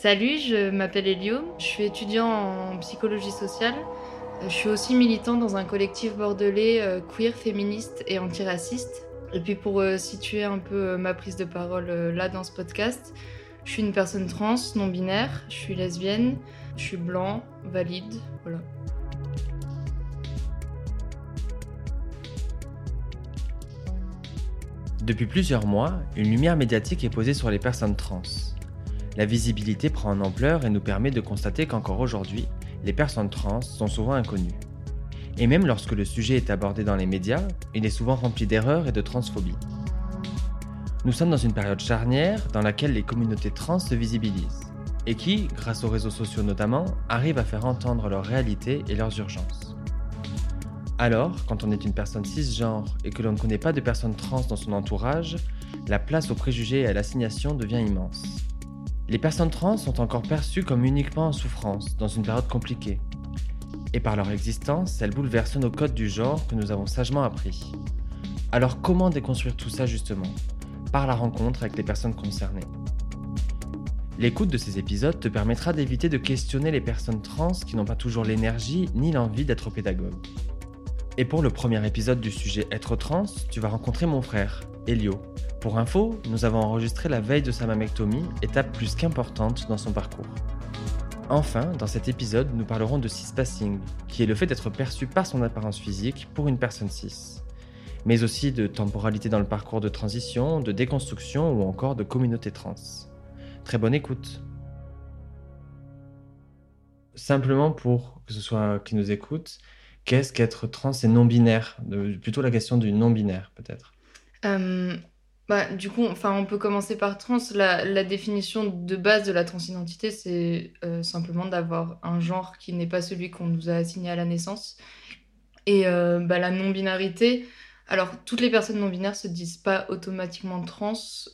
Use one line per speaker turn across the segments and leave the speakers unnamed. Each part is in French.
Salut, je m'appelle Elio, je suis étudiant en psychologie sociale. Je suis aussi militant dans un collectif bordelais euh, queer, féministe et antiraciste. Et puis pour euh, situer un peu euh, ma prise de parole là dans ce podcast, je suis une personne trans, non binaire, je suis lesbienne, je suis blanc, valide, voilà.
Depuis plusieurs mois, une lumière médiatique est posée sur les personnes trans. La visibilité prend en ampleur et nous permet de constater qu'encore aujourd'hui, les personnes trans sont souvent inconnues. Et même lorsque le sujet est abordé dans les médias, il est souvent rempli d'erreurs et de transphobie. Nous sommes dans une période charnière dans laquelle les communautés trans se visibilisent et qui, grâce aux réseaux sociaux notamment, arrivent à faire entendre leurs réalités et leurs urgences. Alors, quand on est une personne cisgenre et que l'on ne connaît pas de personnes trans dans son entourage, la place aux préjugés et à l'assignation devient immense. Les personnes trans sont encore perçues comme uniquement en souffrance dans une période compliquée. Et par leur existence, elles bouleversent nos codes du genre que nous avons sagement appris. Alors comment déconstruire tout ça justement? Par la rencontre avec les personnes concernées. L'écoute de ces épisodes te permettra d'éviter de questionner les personnes trans qui n'ont pas toujours l'énergie ni l'envie d'être pédagogues. Et pour le premier épisode du sujet Être trans, tu vas rencontrer mon frère, Elio, pour info, nous avons enregistré la veille de sa mammectomie, étape plus qu'importante dans son parcours. Enfin, dans cet épisode, nous parlerons de cispassing, qui est le fait d'être perçu par son apparence physique pour une personne cis, mais aussi de temporalité dans le parcours de transition, de déconstruction ou encore de communauté trans. Très bonne écoute. Simplement pour que ce soit qui nous écoute, qu'est-ce qu'être trans et non binaire Plutôt la question du non binaire peut-être.
Euh, bah, du coup, enfin, on peut commencer par trans. La, définition de base de la transidentité, c'est euh, simplement d'avoir un genre qui n'est pas celui qu'on nous a assigné à la naissance. Et euh, bah, la non-binarité, alors toutes les personnes non-binaires se disent pas automatiquement trans.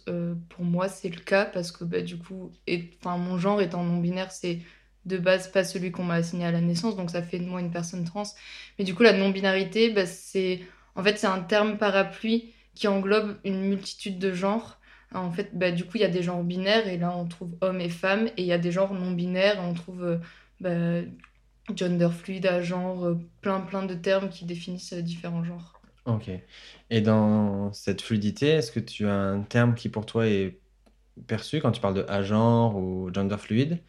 Euh, pour moi, c'est le cas parce que bah, du coup, enfin, mon genre étant non-binaire, c'est de base pas celui qu'on m'a assigné à la naissance, donc ça fait de moi une personne trans. Mais du coup, la non-binarité, bah, c'est en fait c'est un terme parapluie qui englobe une multitude de genres. En fait, bah, du coup, il y a des genres binaires, et là, on trouve hommes et femmes, et il y a des genres non binaires, on trouve euh, bah, gender fluide, à genre, euh, plein, plein de termes qui définissent euh, différents genres.
Ok. Et dans cette fluidité, est-ce que tu as un terme qui pour toi est perçu quand tu parles de genre ou gender fluide?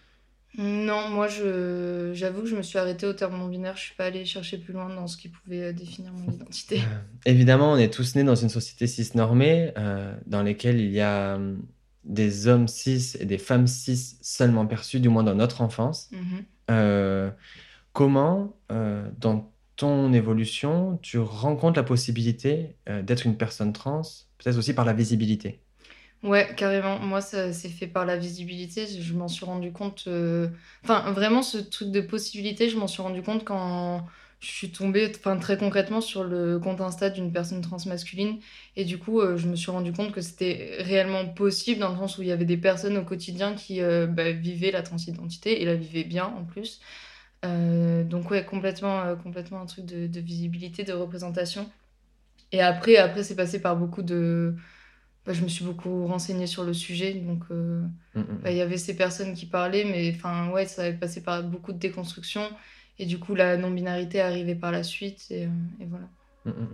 Non, moi, je, j'avoue que je me suis arrêtée au terme non-binaire. Je suis pas allée chercher plus loin dans ce qui pouvait euh, définir mon identité. Euh,
évidemment, on est tous nés dans une société cis-normée, euh, dans laquelle il y a hum, des hommes cis et des femmes cis seulement perçus, du moins dans notre enfance. Mhm. comment, dans ton évolution, tu rencontres la possibilité d'être une personne trans, peut-être aussi par la visibilité?
Ouais, carrément. Moi, ça s'est fait par la visibilité. Je m'en suis rendu compte. Euh, enfin, vraiment, ce truc de possibilité, je m'en suis rendu compte quand je suis tombée, enfin, très concrètement, sur le compte Insta d'une personne transmasculine. Et du coup, euh, je me suis rendu compte que c'était réellement possible dans le sens où il y avait des personnes au quotidien qui euh, bah, vivaient la transidentité et la vivaient bien en plus. donc, ouais, complètement, complètement un truc de, de visibilité, de représentation. Et après, après c'est passé par beaucoup de bah, je me suis beaucoup renseignée sur le sujet. Donc, euh, mm, mm, bah, il y avait ces personnes qui parlaient, mais enfin, ouais, ça avait passé par beaucoup de déconstruction. Et du coup, la non-binarité arrivée par la suite. Et, euh, voilà.
Mm,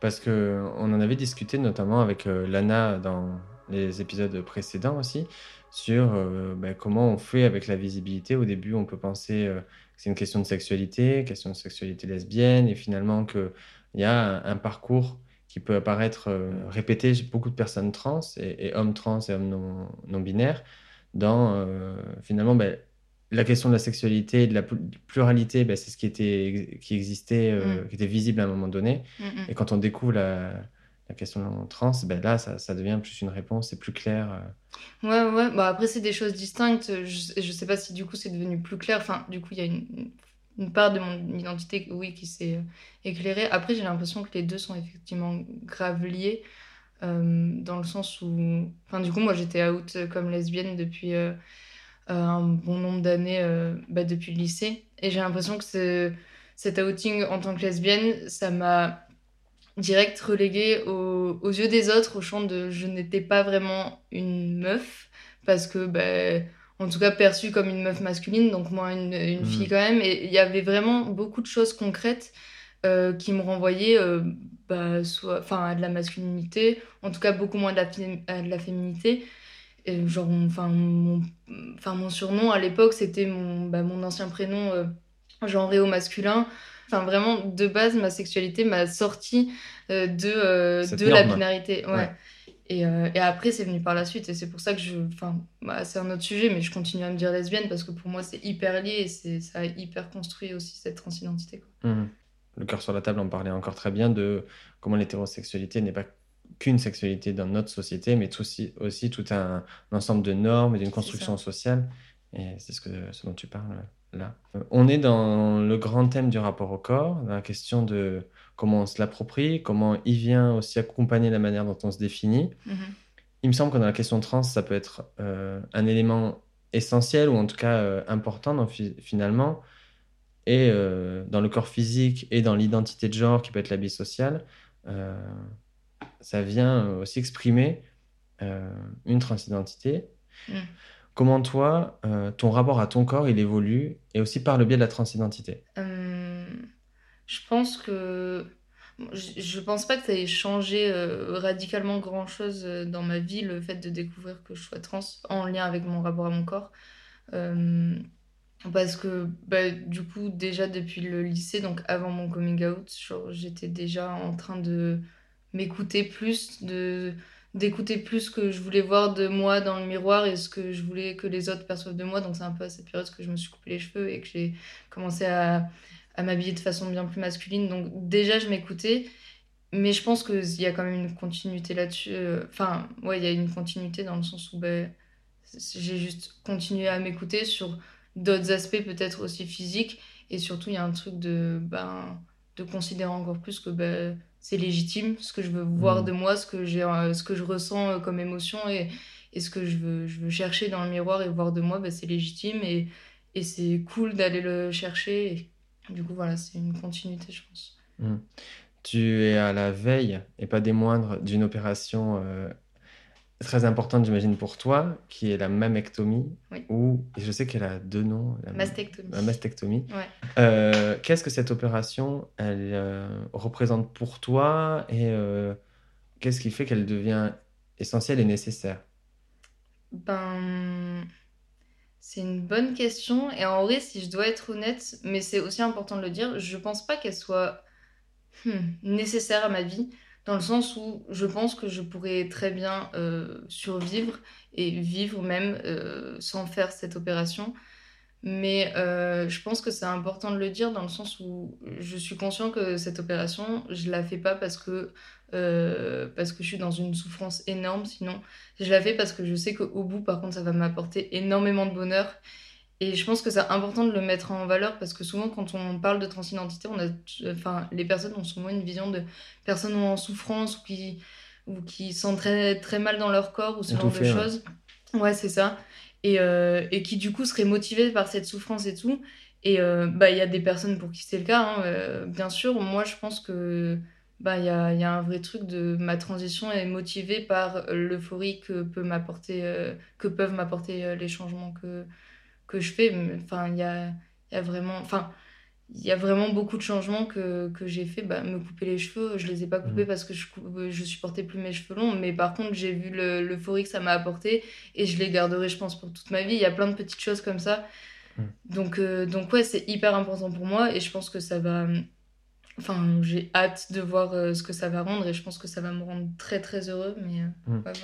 Parce que on en avait discuté notamment avec euh, Lana dans les épisodes précédents aussi sur bah, comment on fait avec la visibilité. Au début, on peut penser que c'est une question de sexualité, question de sexualité lesbienne, et finalement qu'il y a un parcours qui peut apparaître euh, répété chez beaucoup de personnes trans et, hommes trans et hommes non, non binaires dans euh, finalement ben, la question de la sexualité et de la pluralité, ben, c'est ce qui, était, qui existait, euh, mm. qui était visible à un moment donné. Mm, mm. Et quand on découvre la, la question trans, ben là, ça, ça, devient plus une réponse, c'est plus clair.
Ouais, ouais. Bah, après, c'est des choses distinctes. Je, je sais pas si du coup c'est devenu plus clair. Enfin, du coup, il y a une, une part de mon identité, oui, qui s'est euh, éclairée. Après, j'ai l'impression que les deux sont effectivement grave liés, euh, dans le sens où... Enfin, du coup, moi, j'étais out comme lesbienne depuis euh, un bon nombre d'années, bah, depuis le lycée. Et j'ai l'impression que cet outing en tant que lesbienne, ça m'a direct reléguée aux, yeux des autres, au champ de je n'étais pas vraiment une meuf, parce que... Bah, en tout cas perçue comme une meuf masculine, donc moi une, une fille quand même. Et il y avait vraiment beaucoup de choses concrètes euh, qui me renvoyaient euh, bah, soit, à de la masculinité, en tout cas beaucoup moins de la, de la féminité. Et genre, mon- enfin, mon, surnom à l'époque, c'était mon, bah, mon ancien prénom euh, genré au masculin. Enfin, vraiment, de base, ma sexualité m'a sorti euh, de, de la binarité. Ouais.
Ouais.
Et, euh, et après, c'est venu par la suite. Et c'est pour ça que je. Enfin, bah, c'est un autre sujet, mais je continue à me dire lesbienne parce que pour moi, c'est hyper lié et ça a hyper construit aussi cette transidentité. Quoi.
Mhm. Le cœur sur la table en parlait encore très bien de comment l'hétérosexualité n'est pas qu'une sexualité dans notre société, mais aussi, aussi tout un, ensemble de normes et d'une construction sociale. Et c'est ce, que, ce dont tu parles là. Euh, On est dans le grand thème du rapport au corps, dans la question de comment on se l'approprie, comment il vient aussi accompagner la manière dont on se définit.
Mhm.
Il me semble que dans la question trans, ça peut être euh, un élément essentiel ou en tout cas euh, important dans, finalement. Et euh, dans le corps physique et dans l'identité de genre qui peut être l'habit social, ça vient aussi exprimer une transidentité.
Mm.
Comment toi, ton rapport à ton corps, il évolue et aussi par le biais de la transidentité?
Euh, je pense que. Je, pense pas que ça ait changé euh, radicalement grand chose euh, dans ma vie, le fait de découvrir que je sois trans en lien avec mon rapport à mon corps. Euh, parce que bah, du coup, déjà depuis le lycée, donc avant mon coming out, j'étais déjà en train de m'écouter plus, de d'écouter plus ce que je voulais voir de moi dans le miroir et ce que je voulais que les autres perçoivent de moi. Donc c'est un peu à cette période que je me suis coupé les cheveux et que j'ai commencé à, à m'habiller de façon bien plus masculine. Donc déjà, je m'écoutais. Mais je pense qu'il y a quand même une continuité là-dessus. euh, Enfin, ouais, il y a une continuité dans le sens où ben, j'ai juste continué à m'écouter sur d'autres aspects peut-être aussi physiques. Et surtout, il y a un truc de, ben, de considérer encore plus que ben, c'est légitime, ce que je veux voir
Mhm.
de moi, ce que, j'ai, euh, ce que je ressens euh, comme émotion et, et ce que je veux, je veux chercher dans le miroir et voir de moi, ben, c'est légitime et, et c'est cool d'aller le chercher. Et du coup, voilà, c'est une continuité, je pense.
Mm. Tu es à la veille, et pas des moindres, d'une opération euh, très importante, j'imagine, pour toi, qui est la mammectomie,
Oui.
ou, et je sais qu'elle a deux noms, la,
Mastectomie.
la mastectomie.
Ouais.
Euh, Qu'est-ce que cette opération, elle euh, représente pour toi, et qu'est-ce qui fait qu'elle devient essentielle et nécessaire?
Ben, c'est une bonne question. Et en vrai, si je dois être honnête, mais c'est aussi important de le dire, je pense pas qu'elle soit hmm, nécessaire à ma vie, dans le sens où je pense que je pourrais très bien euh, survivre et vivre même euh, sans faire cette opération. Mais euh, je pense que c'est important de le dire dans le sens où je suis conscient que cette opération, je la fais pas parce que, euh, parce que je suis dans une souffrance énorme, sinon je la fais parce que je sais qu'au bout, par contre, ça va m'apporter énormément de bonheur. Et je pense que c'est important de le mettre en valeur parce que souvent, quand on parle de transidentité, on a, enfin, les personnes ont souvent une vision de personnes en souffrance ou qui, ou qui sont très, très mal dans leur corps ou ce genre de
ouais.
choses. Ouais, c'est ça. Et, euh, et qui, du coup, seraient motivées par cette souffrance et tout. Et euh, bah, il y a des personnes pour qui c'est le cas, hein, euh, bien sûr. Moi, je pense que bah, il y a, y a un vrai truc de ma transition est motivée par l'euphorie que peut m'apporter, euh, que peuvent m'apporter euh, les changements que, que je fais. Enfin, il y a, y a vraiment, enfin, il y a vraiment beaucoup de changements que, que j'ai fait. Bah, me couper les cheveux, je les ai pas coupés
Mhm.
parce que je, je supportais plus mes cheveux longs. Mais par contre, j'ai vu le- l'euphorie que ça m'a apporté et je les garderai, je pense, pour toute ma vie. Il y a plein de petites choses comme ça.
Mhm.
Donc, euh, donc ouais, c'est hyper important pour moi et je pense que ça va. Enfin, j'ai hâte de voir euh, ce que ça va rendre et je pense que ça va me rendre très très heureux. Mais euh,
Mm.
ouais, voilà.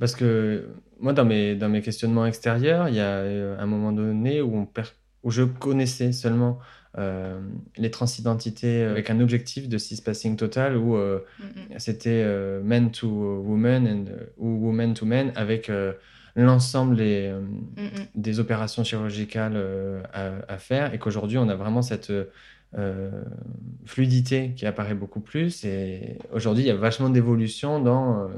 Parce que moi, dans mes, dans mes questionnements extérieurs, il y a euh, un moment donné où, on per- où je connaissais seulement euh, les transidentités avec un objectif de cispassing total où euh,
Mm, mm.
c'était euh, men to women and, ou women to men avec l'ensemble des,
Mm,
des opérations chirurgicales à, à faire et qu'aujourd'hui on a vraiment cette fluidité qui apparaît beaucoup plus et aujourd'hui il y a vachement d'évolution dans euh,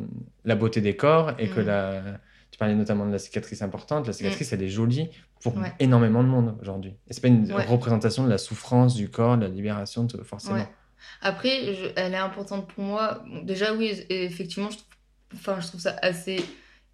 la beauté des corps et que
Mm.
la tu parlais notamment de la cicatrice importante la cicatrice elle est jolie pour
Ouais.
énormément de monde aujourd'hui et c'est pas une
Ouais.
représentation de la souffrance du corps de la libération de- forcément
Ouais. Après, je- elle est importante pour moi. Déjà, oui, effectivement, je trouve, enfin, je trouve ça assez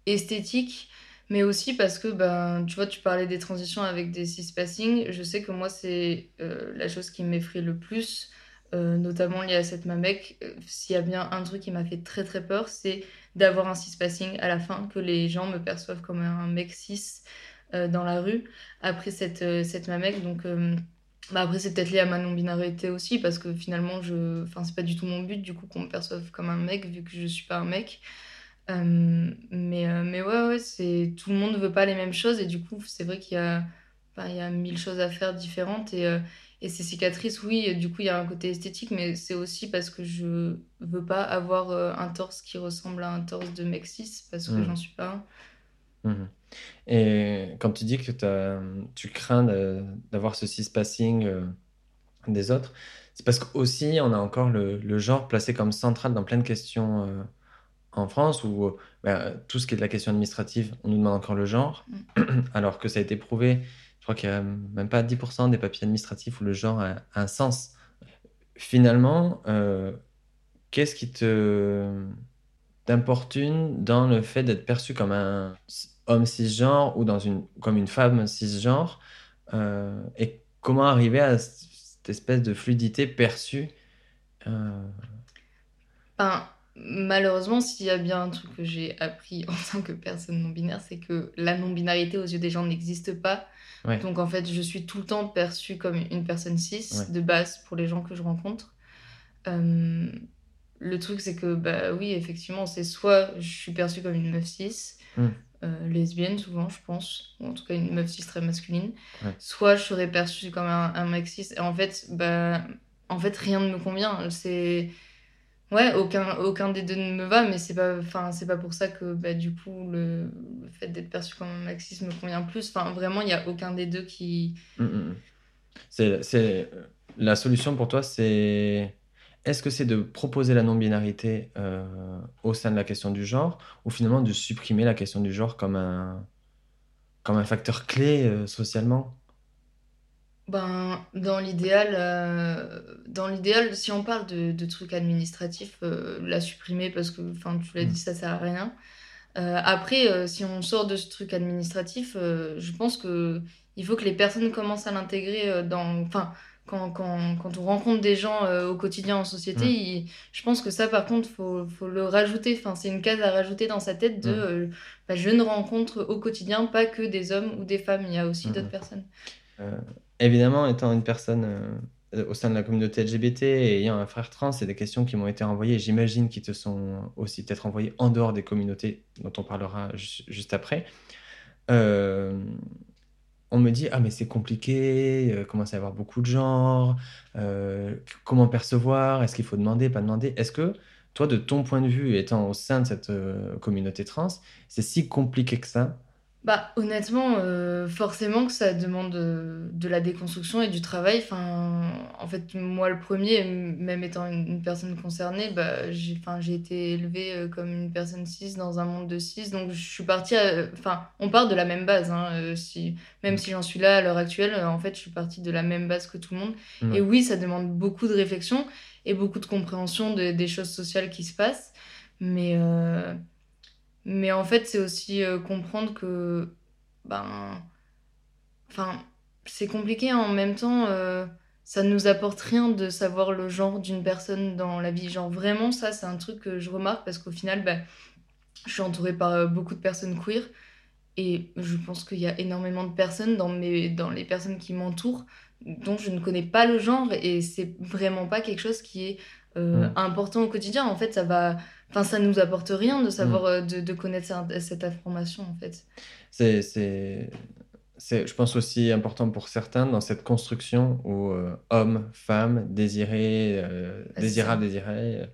esthétique. Mais aussi parce que, ben, tu vois, tu parlais des transitions avec des cis-passing. Je sais que moi, c'est euh, la chose qui m'effraie le plus, euh, notamment liée à cette mamec. Euh, S'il y a bien un truc qui m'a fait très très peur, c'est d'avoir un cis-passing à la fin, que les gens me perçoivent comme un mec cis euh, dans la rue après cette, cette mamec. Donc, bah après, c'est peut-être lié à ma non-binarité aussi, parce que finalement, je... enfin, c'est pas du tout mon but, du coup, qu'on me perçoive comme un mec, vu que je suis pas un mec. Euh, mais, euh, mais ouais, ouais, c'est... tout le monde ne veut pas les mêmes choses, et du coup, c'est vrai qu'il y a, enfin, il y a mille choses à faire différentes, et, euh, et ces cicatrices, oui, du coup, il y a un côté esthétique, mais c'est aussi parce que je veux pas avoir un torse qui ressemble à un torse de mec cis, parce que j'en
Hmm.
suis pas un.
Mhm. Et quand tu dis que t'as- tu crains d'avoir ce cis-passing des autres, c'est parce qu'aussi on a encore le, le genre placé comme central dans plein de questions en France, où euh, bah, tout ce qui est de la question administrative, on nous demande encore le genre,
Mm.
alors que ça a été prouvé, je crois qu'il y a même pas 10% des papiers administratifs où le genre a, a un sens. Finalement, euh, qu'est-ce qui te t'importune dans le fait d'être perçu comme un homme cisgenre ou dans une, comme une femme cisgenre euh, et comment arriver à cette espèce de fluidité perçue euh,
Enfin, malheureusement, s'il y a bien un truc que j'ai appris en tant que personne non-binaire, c'est que la non-binarité aux yeux des gens n'existe pas.
ouais,
Donc en fait, je suis tout le temps perçue comme une personne cis
ouais,
de base pour les gens que je rencontre. Euh, le truc, c'est que, bah oui, effectivement, c'est soit je suis perçue comme une meuf cis,
Hmm,
euh, lesbienne souvent, je pense, ou en tout cas une meuf cis très masculine,
ouais,
soit je serais perçue comme un, un mec cis. Et en fait, bah, en fait, rien ne me convient. C'est. Ouais, aucun, aucun des deux ne me va, mais c'est pas, c'est pas pour ça que bah, du coup le, fait d'être perçu comme un cis me convient plus. Enfin, vraiment, il n'y a aucun des deux qui.
Hmm, hmm, hmm. C'est, c'est, la solution pour toi, c'est est-ce que c'est de proposer la non-binarité euh, au sein de la question du genre ou finalement de supprimer la question du genre comme un, comme un facteur clé euh, socialement?
Ben, dans l'idéal, euh, dans l'idéal, si on parle de, de trucs administratifs, euh, la supprimer parce que, enfin, tu l'as
Hmm,
dit, ça sert à rien. Euh, après, si on sort de ce truc administratif, je pense que il faut que les personnes commencent à l'intégrer dans, enfin, quand, quand, quand on rencontre des gens euh, au quotidien en société, il- je pense que ça, par contre, faut, faut le rajouter. Enfin, c'est une case à rajouter dans sa tête de, euh, bah, je ne rencontre au quotidien pas que des hommes ou des femmes, il y a aussi d'autres personnes.
Euh, évidemment, étant une personne euh, au sein de la communauté LGBT et ayant un frère trans, c'est des questions qui m'ont été envoyées. J'imagine qui te sont aussi peut-être envoyées en dehors des communautés dont on parlera ju- juste après. Euh, on me dit, ah mais c'est compliqué, euh, commence à y avoir beaucoup de genres, euh, comment percevoir, est-ce qu'il faut demander, pas demander? Est-ce que toi, de ton point de vue, étant au sein de cette communauté trans, c'est si compliqué que ça?
Bah, honnêtement, euh, forcément que ça demande euh, de la déconstruction et du travail. Enfin, en fait, moi, le premier, même étant une, une personne concernée, bah, j'ai, enfin, j'ai été élevée euh, comme une personne cis dans un monde de cis. Donc, je suis partie. Enfin, on part de la même base. hein, si, même si j'en suis là à l'heure actuelle, en fait, je suis partie de la même base que tout le monde. Et oui, ça demande beaucoup de réflexion et beaucoup de compréhension de- des choses sociales qui se passent. Mais. Mais en fait, c'est aussi euh, comprendre que, ben, enfin, c'est compliqué hein, en même temps. euh, ça nous apporte rien de savoir le genre d'une personne dans la vie. Genre vraiment, ça, c'est un truc que je remarque parce qu'au final, ben, je suis entourée par euh, beaucoup de personnes queer et je pense qu'il y a énormément de personnes dans mes, dans les personnes qui m'entourent dont je ne connais pas le genre et c'est vraiment pas quelque chose qui est euh,
Mm.
important au quotidien. En fait, ça va, enfin, ça nous apporte rien de
Mm.
savoir, euh, de, de connaître cette, cette information en fait.
C'est, c'est, c'est, je pense aussi important pour certains dans cette construction où euh, homme, femme, désiré, euh,
Bah, ça.
désirable, désiré,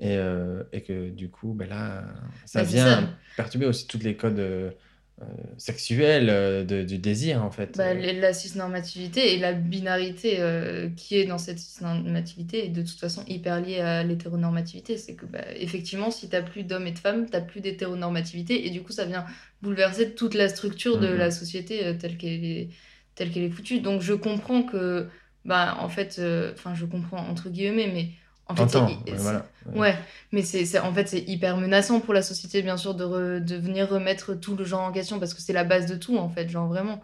et, euh, et que du coup, ben là, ça
Bah,
vient
ça.
perturber aussi tous les codes euh, sexuels euh, de- du désir en fait.
Bah,
Euh,
la cisnormativité et la binarité euh, qui est dans cette cisnormativité est de toute façon hyper liée à l'hétéronormativité. C'est que, bah, effectivement, si t'as plus d'hommes et de femmes, t'as plus d'hétéronormativité et du coup, ça vient bouleverser toute la structure de
Mhm.
la société euh, telle qu'elle est, telle qu'elle est foutue. Donc, je comprends que, bah, en fait, euh, enfin, je comprends entre guillemets, mais En fait,
ouais, voilà.
Ouais, mais c'est en fait c'est hyper menaçant pour la société bien sûr de, re- de venir remettre tout le genre en question parce que c'est la base de tout en fait, genre vraiment.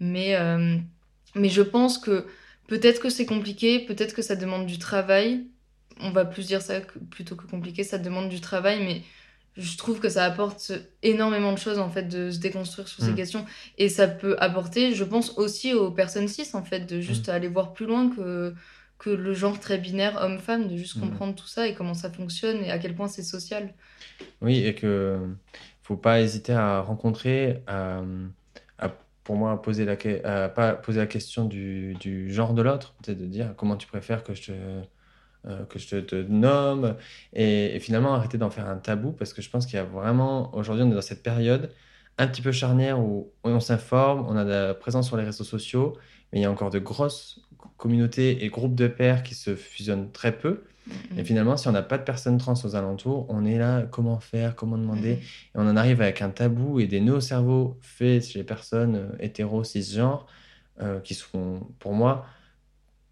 Mais euh, mais je pense que peut-être que c'est compliqué, peut-être que ça demande du travail. On va plus dire ça que- plutôt que compliqué, ça demande du travail, mais je trouve que ça apporte énormément de choses en fait de se déconstruire sur ces
Mm.
questions et ça peut apporter, je pense aussi aux personnes cis en fait de juste aller voir plus loin que que le genre très binaire homme-femme, de juste
Mm.
comprendre tout ça et comment ça fonctionne et à quel point c'est social.
Oui, et que faut pas hésiter à rencontrer, à, à, pour moi, à poser la, à pas poser la question du, du genre de l'autre, peut-être de dire comment tu préfères que je te, euh, que je te, te nomme, et, et finalement arrêter d'en faire un tabou, parce que je pense qu'il y a vraiment, aujourd'hui, on est dans cette période un petit peu charnière où on s'informe, on a de la présence sur les réseaux sociaux, mais il y a encore de grosses communautés et groupes de pairs qui se fusionnent très peu.
Mm,
Et finalement, si on n'a pas de personnes trans aux alentours, on est là, comment faire, comment demander,
mm.
et on en arrive avec un tabou et des nœuds au cerveau faits chez les personnes euh, hétéros, cisgenres, euh, qui sont, pour moi,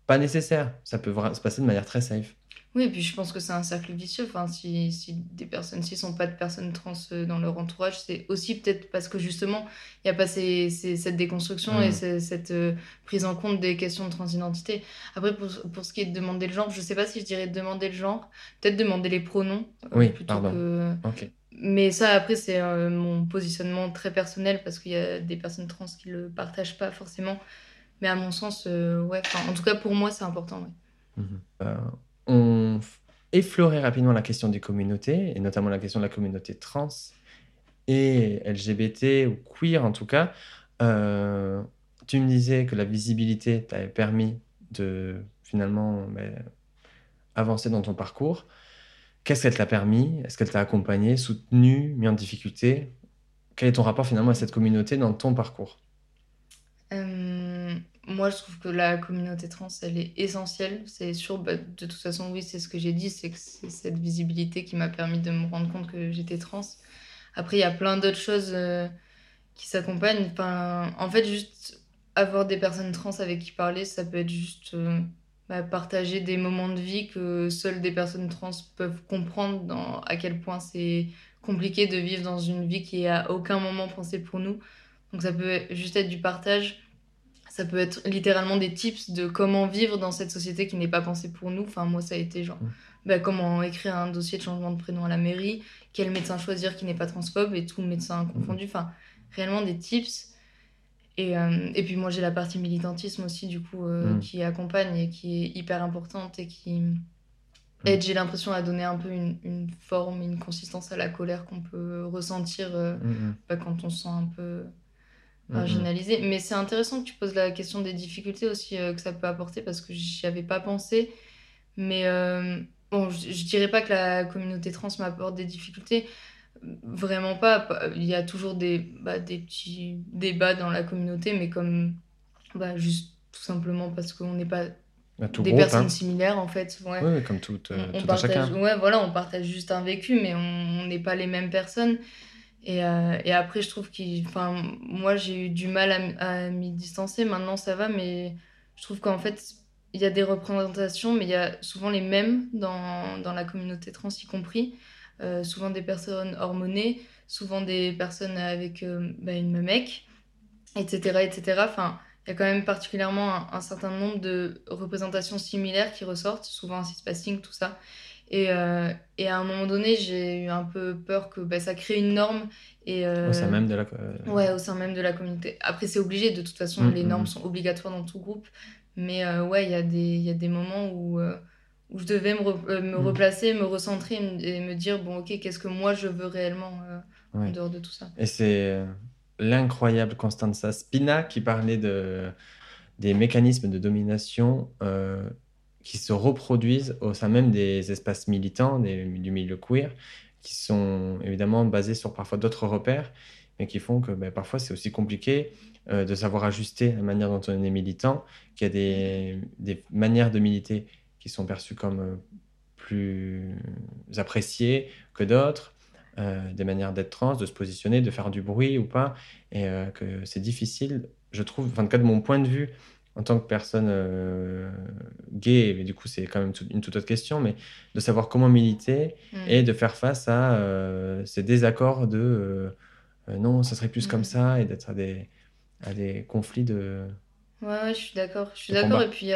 pas nécessaires. Ça peut se passer de manière très safe.
Oui, et puis je pense que c'est un cercle vicieux. Enfin, si, si des personnes cis sont pas de personnes trans euh, dans leur entourage, c'est aussi peut-être parce que justement, il n'y a pas ces- ces- cette déconstruction
Mm.
et ces- cette euh, prise en compte des questions de transidentité. Après, pour, pour ce qui est de demander le genre, je sais pas si je dirais demander le genre, peut-être demander les pronoms euh,
Oui,
plutôt
pardon.
que.
Ok.
Mais ça, après, c'est euh, mon positionnement très personnel parce qu'il y a des personnes trans qui le partagent pas forcément. Mais à mon sens, ouais, en tout cas pour moi, c'est important. ouais.
Mhm. On effleurait rapidement la question des communautés, et notamment la question de la communauté trans et LGBT ou queer en tout cas. Euh, tu me disais que la visibilité t'avait permis de finalement ben, avancer dans ton parcours. Qu'est-ce qu'elle t'a permis? Est-ce qu'elle t'a accompagné, soutenu, mis en difficulté? Quel est ton rapport finalement à cette communauté dans ton parcours?
Euh, moi, je trouve que la communauté trans, elle est essentielle. C'est sûr, bah, de toute façon, oui, c'est ce que j'ai dit, c'est que c'est cette visibilité qui m'a permis de me rendre compte que j'étais trans. Après, il y a plein d'autres choses euh, qui s'accompagnent. En fait, juste avoir des personnes trans avec qui parler, ça peut être juste euh, bah, partager des moments de vie que seules des personnes trans peuvent comprendre à quel point c'est compliqué de vivre dans une vie qui est à aucun moment pensée pour nous. Donc ça peut juste être du partage. Ça peut être littéralement des tips de comment vivre dans cette société qui n'est pas pensée pour nous. Enfin, moi, ça a été genre
Mm.
bah, comment écrire un dossier de changement de prénom à la mairie, quel médecin choisir qui n'est pas transphobe et tout médecin confondu. Enfin, réellement des tips. Et, euh, et puis moi, j'ai la partie militantisme aussi, du coup, euh,
Mm.
qui accompagne et qui est hyper importante et qui aide, j'ai l'impression, à donner un peu une, une forme, une consistance à la colère qu'on peut ressentir euh, bah, quand on se sent un peu Marginalisé. Mais c'est intéressant que tu poses la question des difficultés aussi euh, que ça peut apporter parce que j'y avais pas pensé. Mais euh, bon, je, je dirais pas que la communauté trans m'apporte des difficultés. Vraiment pas. Il y a toujours des, bah, des petits débats dans la communauté, mais comme bah, juste tout simplement parce qu'on n'est pas
Bah,
des
groupe,
personnes
hein.
similaires en fait. Ouais.
Oui, comme tout, euh,
On- on,
tout un
partage,
chacun.
ouais, voilà, on partage juste un vécu, mais on n'est pas les mêmes personnes. Et, euh, et après, je trouve qu'il, moi, j'ai eu du mal à, à m'y distancer. Maintenant, ça va, mais je trouve qu'en fait, il y a des représentations, mais il y a souvent les mêmes dans, dans la communauté trans, y compris. Euh, souvent des personnes hormonées, souvent des personnes avec euh, bah, une mec, etc., etc. Enfin, il y a quand même particulièrement un, un certain nombre de représentations similaires qui ressortent, souvent un cispassing, tout ça. Et, euh, et à un moment donné, j'ai eu un peu peur que bah, ça crée une norme. Et, euh,
Au sein même de la. euh,
Ouais, au sein même de la communauté. Après, c'est obligé, de toute façon,
Mm,
les
mm,
normes
mm.
sont obligatoires dans tout groupe. Mais euh, ouais, il y, a des- y a des moments où, où je devais me, re- me replacer, me recentrer et me, dire, bon, ok, qu'est-ce que moi je veux réellement en dehors de tout ça.
Et c'est l'incroyable Constanza Spina qui parlait de, des mécanismes de domination qui se reproduisent au sein même des espaces militants, des- du milieu queer, qui sont évidemment basés sur parfois d'autres repères, mais qui font que ben, parfois c'est aussi compliqué euh, de savoir ajuster la manière dont on est militant, qu'il y a des, des manières de militer qui sont perçues comme euh, plus appréciées que d'autres euh, des manières d'être trans, de se positionner, de faire du bruit ou pas, et que c'est difficile, je trouve, en tout cas de mon point de vue, en tant que personne gay, mais du coup c'est quand même une toute autre question, mais de savoir comment militer
Mmh.
et de faire face à ces désaccords de non, ça serait plus comme
Mmh.
ça et d'être à des, à des conflits de,
Ouais, ouais, je suis d'accord. Je suis d'accord. Et puis,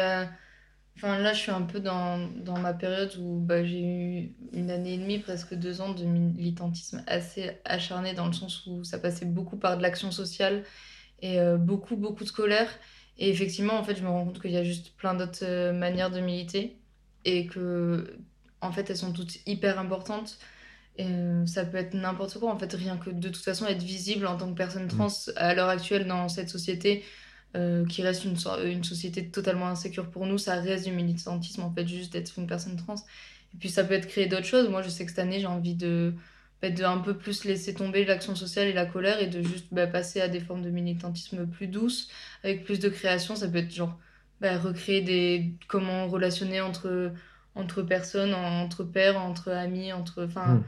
enfin, là, je suis un peu dans, dans ma période où bah, j'ai eu une année et demie, presque deux ans de militantisme assez acharné, dans le sens où ça passait beaucoup par de l'action sociale et euh, beaucoup, beaucoup de colère. Et effectivement, en fait, je me rends compte qu'il y a juste plein d'autres euh, manières de militer et que, en fait, elles sont toutes hyper importantes. Et euh, ça peut être n'importe quoi, en fait, rien que de toute façon être visible en tant que personne
Mm.
trans à l'heure actuelle dans cette société euh, qui reste une, so- une société totalement insécure pour nous, ça reste du militantisme, en fait, juste d'être une personne trans. Et puis ça peut être créer d'autres choses. Moi, je sais que cette année, j'ai envie de, bah, de un peu plus laisser tomber l'action sociale et la colère et de juste bah, passer à des formes de militantisme plus douces, avec plus de création. Ça peut être genre bah, recréer des... comment relationner entre, entre personnes, entre pairs, entre amis, entre... Enfin,
Mm.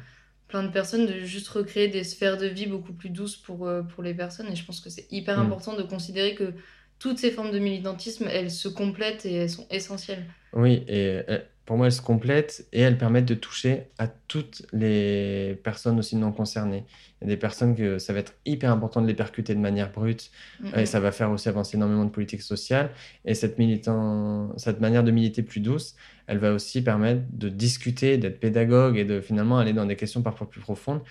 plein de personnes, de juste recréer des sphères de vie beaucoup plus douces pour, euh, pour les personnes. Et je pense que c'est hyper
Mm.
important de considérer que toutes ces formes de militantisme, elles se complètent et elles sont essentielles.
Oui, et euh, pour moi, elles se complètent et elles permettent de toucher à toutes les personnes aussi non concernées. Il y a des personnes que ça va être hyper important de les percuter de manière brute et ça va faire aussi avancer énormément de politique sociale. Et cette, militant... cette manière de militer plus douce, elle va aussi permettre de discuter, d'être pédagogue et de finalement aller dans des questions parfois plus profondes.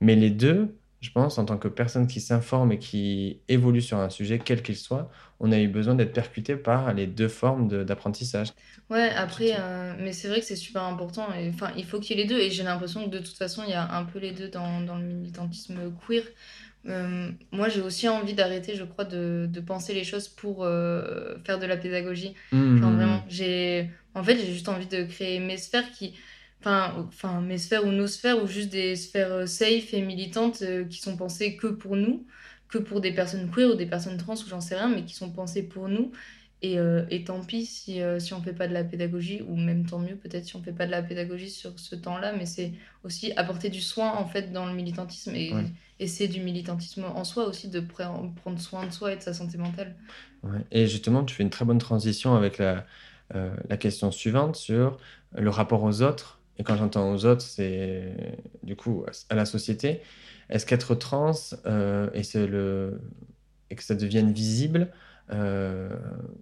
Mais les deux, je pense, en tant que personne qui s'informe et qui évolue sur un sujet, quel qu'il soit, on a eu besoin d'être percuté par les deux formes de- d'apprentissage.
Ouais, après, euh, mais c'est vrai que c'est super important. Enfin, il faut qu'il y ait les deux. Et j'ai l'impression que de toute façon, il y a un peu les deux dans, dans le militantisme queer. Euh, moi, j'ai aussi envie d'arrêter, je crois, de, de penser les choses pour euh, faire de la pédagogie. Genre
Mmh.
vraiment, j'ai... En fait, j'ai juste envie de créer mes sphères qui... Enfin, enfin, mes sphères ou nos sphères, ou juste des sphères euh, safe et militantes euh, qui sont pensées que pour nous, que pour des personnes queer ou des personnes trans ou j'en sais rien, mais qui sont pensées pour nous. Et, euh, et tant pis si, euh, si on fait pas de la pédagogie, ou même tant mieux peut-être si on fait pas de la pédagogie sur ce temps-là, mais c'est aussi apporter du soin en fait dans le militantisme. Et,
Ouais.
et c'est du militantisme en soi aussi, de pre- prendre soin de soi et de sa santé mentale.
Ouais. Et justement, tu fais une très bonne transition avec la, la question suivante sur le rapport aux autres. Quand j'entends aux autres, c'est du coup à la société. Est-ce qu'être trans euh, et, que ça devienne visible, euh,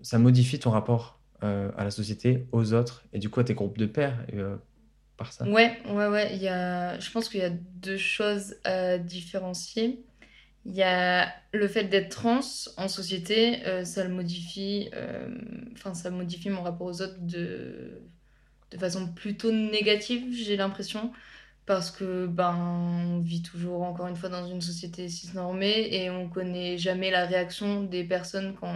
ça modifie ton rapport euh, à la société, aux autres? Et du coup à tes groupes de pairs par ça?
Ouais, ouais, ouais. Y a... Je pense qu'il y a deux choses à différencier. Il y a le fait d'être trans en société, ça le modifie, enfin, ça modifie mon rapport aux autres de, de façon plutôt négative, j'ai l'impression. Parce que, ben, on vit toujours, encore une fois, dans une société cisnormée et on connaît jamais la réaction des personnes quand,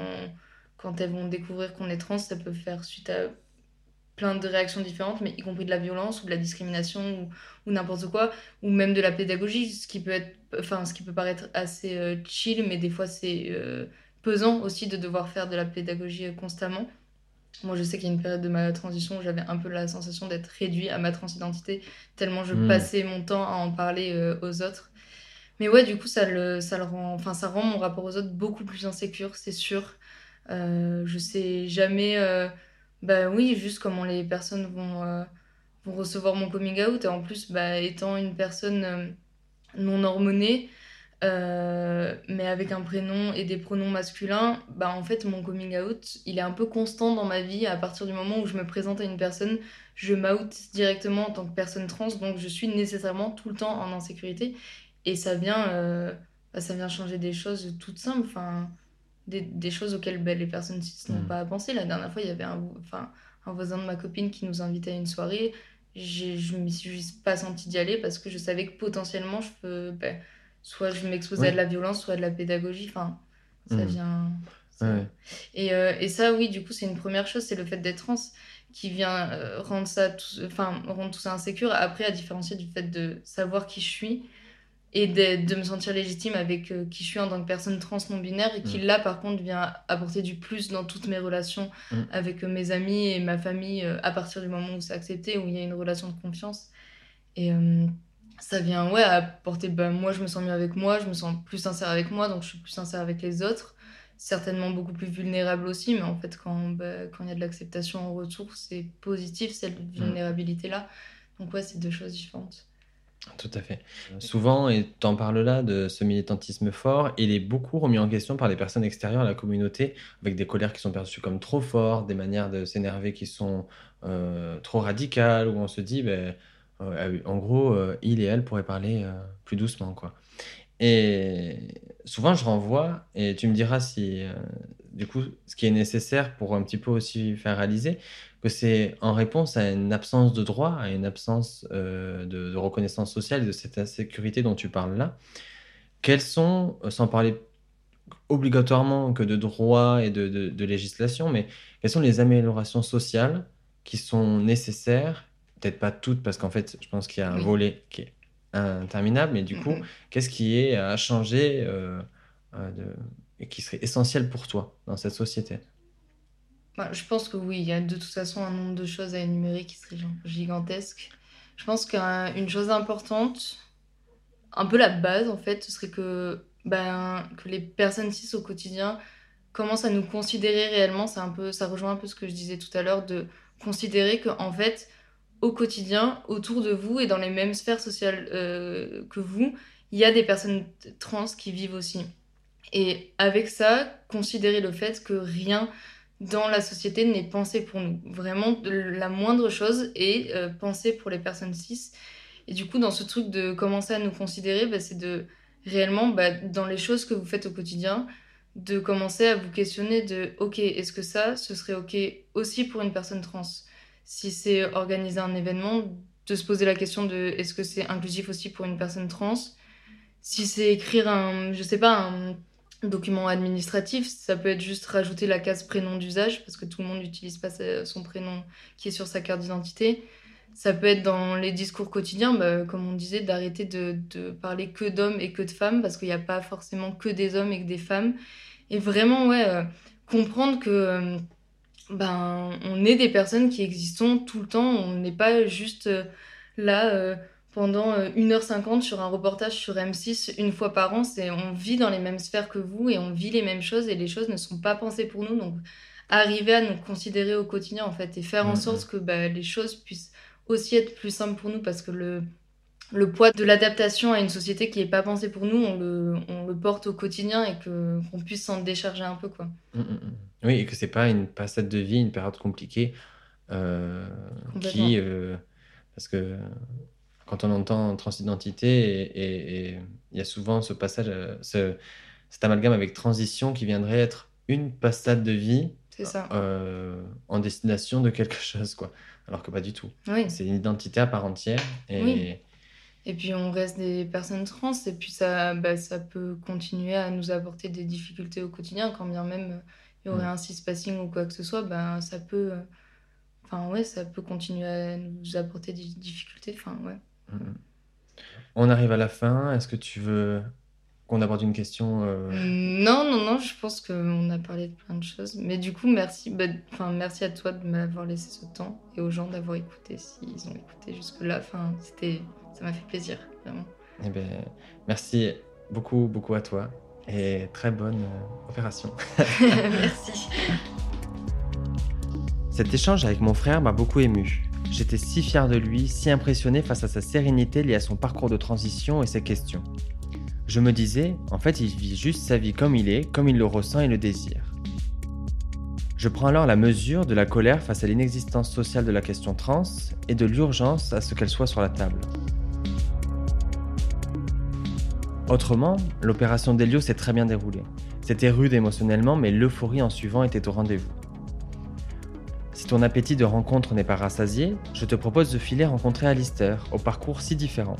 quand elles vont découvrir qu'on est trans. Ça peut faire suite à plein de réactions différentes, mais y compris de la violence ou de la discrimination ou, ou n'importe quoi, ou même de la pédagogie, ce qui peut être, enfin, ce qui peut paraître assez euh, chill, mais des fois c'est euh, pesant aussi de devoir faire de la pédagogie euh, constamment. Moi, je sais qu'il y a une période de ma transition où j'avais un peu la sensation d'être réduit à ma transidentité, tellement je
Hmm.
passais mon temps à en parler euh, aux autres. Mais ouais, du coup, ça le, ça le rend, enfin, ça rend mon rapport aux autres beaucoup plus insécure, c'est sûr. Euh, je sais jamais, euh, bah oui, juste comment les personnes vont, euh, vont recevoir mon coming out. Et en plus, bah, étant une personne euh, non hormonée, euh, mais avec un prénom et des pronoms masculins, bah en fait, mon coming out, il est un peu constant dans ma vie. À partir du moment où je me présente à une personne, je m'out directement en tant que personne trans, donc je suis nécessairement tout le temps en insécurité. Et ça vient, euh, bah, ça vient changer des choses toutes simples, enfin, des, des choses auxquelles bah, les personnes cis n'ont
Mm.
pas pensé. La dernière fois, il y avait un, enfin, un voisin de ma copine qui nous invitait à une soirée. Je me suis juste pas sentie d'y aller parce que je savais que potentiellement, je peux, soit je m'exposais à de la violence, soit à de la pédagogie. Enfin, ça
Mm.
vient. ça-
Ouais.
Et, euh, et ça, oui, du coup, c'est une première chose, c'est le fait d'être trans qui vient euh, rendre ça tout, enfin, rendre tout ça insécure. Après, à différencier du fait de savoir qui je suis et de, de me sentir légitime avec euh, qui je suis en tant que personne trans non binaire et qui,
Mm.
là, par contre, vient apporter du plus dans toutes mes relations
Mm.
avec mes amis et ma famille à partir du moment où c'est accepté, où il y a une relation de confiance. Et ça vient, ouais, apporter, bah, moi, je me sens mieux avec moi, je me sens plus sincère avec moi, donc je suis plus sincère avec les autres. certainement beaucoup plus vulnérable aussi, mais en fait, quand bah, quand il y a de l'acceptation en retour, c'est positif cette
Mm.
vulnérabilité-là. Donc ouais, c'est deux choses différentes.
Tout à fait. Souvent, et tu en parles là, de ce militantisme fort, il est beaucoup remis en question par les personnes extérieures à la communauté, avec des colères qui sont perçues comme trop fortes, des manières de s'énerver qui sont euh, trop radicales, où on se dit, ben, euh, en gros, euh, il et elle pourraient parler euh, plus doucement, quoi. Et souvent, je renvoie, et tu me diras si, euh, du coup, ce qui est nécessaire pour un petit peu aussi faire réaliser, que c'est en réponse à une absence de droit, à une absence de, reconnaissance sociale de cette insécurité dont tu parles là. Quels sont, sans parler obligatoirement que de droit et de législation, mais quelles sont les améliorations sociales qui sont nécessaires Peut-être pas toutes, parce qu'en fait, je pense qu'il y a un
Oui.
volet qui est interminable, mais du coup,
Mhm.
qu'est-ce qui est à changer euh, euh, de- et qui serait essentiel pour toi dans cette société?
Bah, je pense que oui, il y a de toute façon un nombre de choses à énumérer qui serait gigantesque. Je pense qu'une chose importante, un peu la base en fait, ce serait que, ben, que les personnes cis au quotidien commencent à nous considérer réellement. C'est un peu, ça rejoint un peu ce que je disais tout à l'heure, de considérer que en fait, au quotidien, autour de vous et dans les mêmes sphères sociales euh, que vous, il y a des personnes trans qui vivent aussi. Et avec ça, considérer le fait que rien dans la société n'est pensé pour nous. Vraiment, la moindre chose est euh, pensée pour les personnes cis. Et du coup, dans ce truc de commencer à nous considérer, bah, c'est de réellement, bah, dans les choses que vous faites au quotidien, de commencer à vous questionner de, ok, est-ce que ça, ce serait ok aussi pour une personne trans? Si c'est organiser un événement, de se poser la question de, est-ce que c'est inclusif aussi pour une personne trans? Si c'est écrire un, je sais pas, un document administratif, ça peut être juste rajouter la case prénom d'usage, parce que tout le monde n'utilise pas son prénom qui est sur sa carte d'identité. Ça peut être dans les discours quotidiens, bah, comme on disait, d'arrêter de, de parler que d'hommes et que de femmes, parce qu'il n'y a pas forcément que des hommes et que des femmes. Et vraiment, ouais, euh, comprendre que euh, ben, on est des personnes qui existons tout le temps, on n'est pas juste euh, là euh, pendant euh, 1h50 sur un reportage sur M6 une fois par an, c'est on vit dans les mêmes sphères que vous et on vit les mêmes choses et les choses ne sont pas pensées pour nous. Donc arriver à nous considérer au quotidien en fait et faire en sorte que bah, les choses puissent aussi être plus simples pour nous parce que le, le poids de l'adaptation à une société qui n'est pas pensée pour nous, on le, on le porte au quotidien et que qu'on puisse s'en décharger un peu quoi.
Mm, mm, mm. Oui, et que c'est pas une passade de vie, une période compliquée euh, qui, euh, parce que quand on entend transidentité, et- il y a souvent ce passage, euh, ce- cet amalgame avec transition qui viendrait être une passade de vie
ça.
euh, en destination de quelque chose, quoi. Alors que pas du tout.
Oui.
C'est une identité à part entière. Et
Oui. Et puis on reste des personnes trans et puis ça, bah, ça peut continuer à nous apporter des difficultés au quotidien quand bien même il y aurait un cispassing ou quoi que ce soit, ben ça peut, euh, enfin ouais, ça peut continuer à nous apporter des difficultés. Enfin ouais.
Mm, mm. On arrive à la fin. Est-ce que tu veux qu'on aborde une question euh,
Non, non, non, je pense qu'on a parlé de plein de choses. Mais du coup, merci, bah, enfin, merci à toi de m'avoir laissé ce temps et aux gens d'avoir écouté s'ils ont écouté jusque-là. Enfin, c'était, ça m'a fait plaisir, vraiment.
Eh ben, merci beaucoup, beaucoup à toi et très bonne euh, opération.
merci.
Cet échange avec mon frère m'a beaucoup ému. J'étais si fier de lui, si impressionné face à sa sérénité liée à son parcours de transition et ses questions. Je me disais, en fait, il vit juste sa vie comme il est, comme il le ressent et le désire. Je prends alors la mesure de la colère face à l'inexistence sociale de la question trans et de l'urgence à ce qu'elle soit sur la table. Autrement, l'opération d'Elio s'est très bien déroulée. C'était rude émotionnellement, mais l'euphorie en suivant était au rendez-vous. Si ton appétit de rencontre n'est pas rassasié, je te propose de filer rencontrer Alistair, au parcours si différent.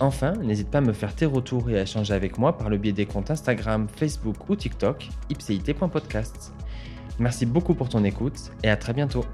Enfin, n'hésite pas à me faire tes retours et à échanger avec moi par le biais des comptes Instagram, Facebook ou TikTok, ipcit.podcast. Merci beaucoup pour ton écoute et à très bientôt.